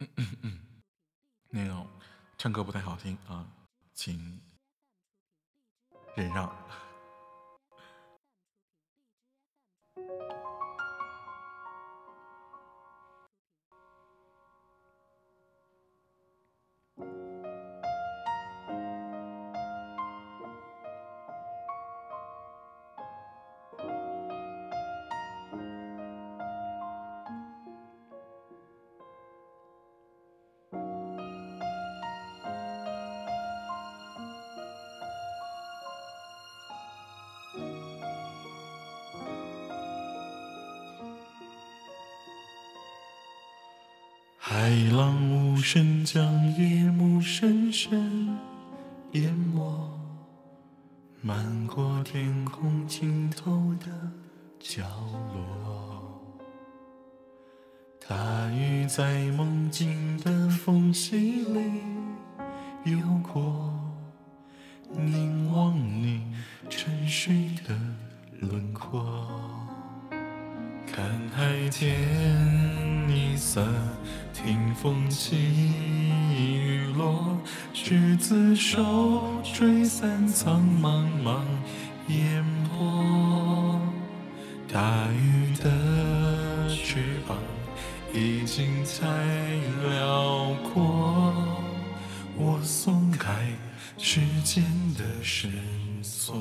嗯 嗯那个唱歌不太好听啊，请忍让。海浪无声将夜幕深深淹没，漫过天空尽头的角落。大雨在梦境的缝隙里游过，凝望你沉睡的轮廓，看海天一色。听风起雨落，执子手，吹散苍茫茫烟波。大雨的翅膀已经太辽阔，我松开时间的绳索，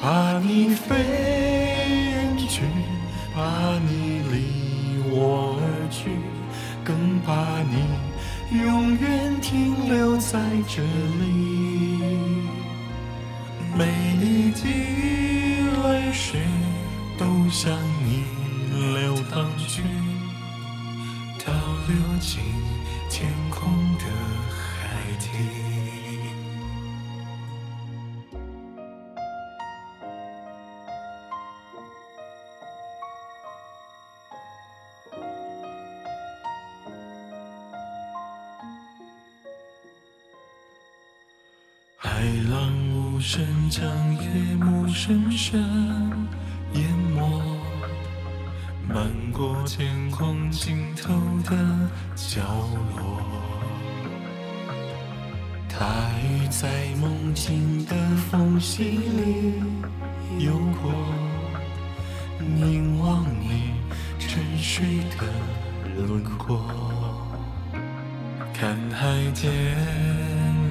怕你飞远去，怕你离我。去，更怕你永远停留在这里。每一滴泪水都向你流淌去，倒流进天空的海底。海浪无声将夜幕深深淹没，漫过天空尽头的角落。他鱼在梦境的缝隙里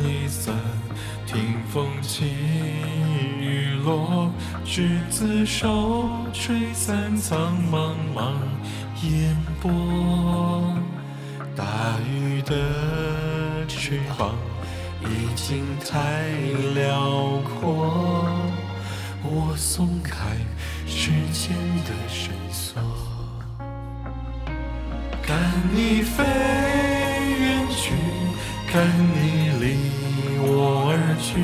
一色。听风起雨落，执子手，吹散苍茫茫烟波。大雨的翅膀已经太辽阔，我松开时间的绳索，看你飞远去，看你离。离我而去，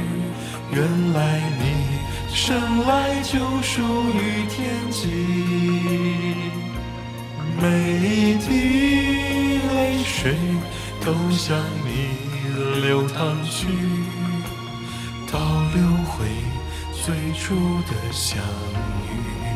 原来你生来就属于天际。每一滴泪水都向你流淌去，倒流回最初的相遇。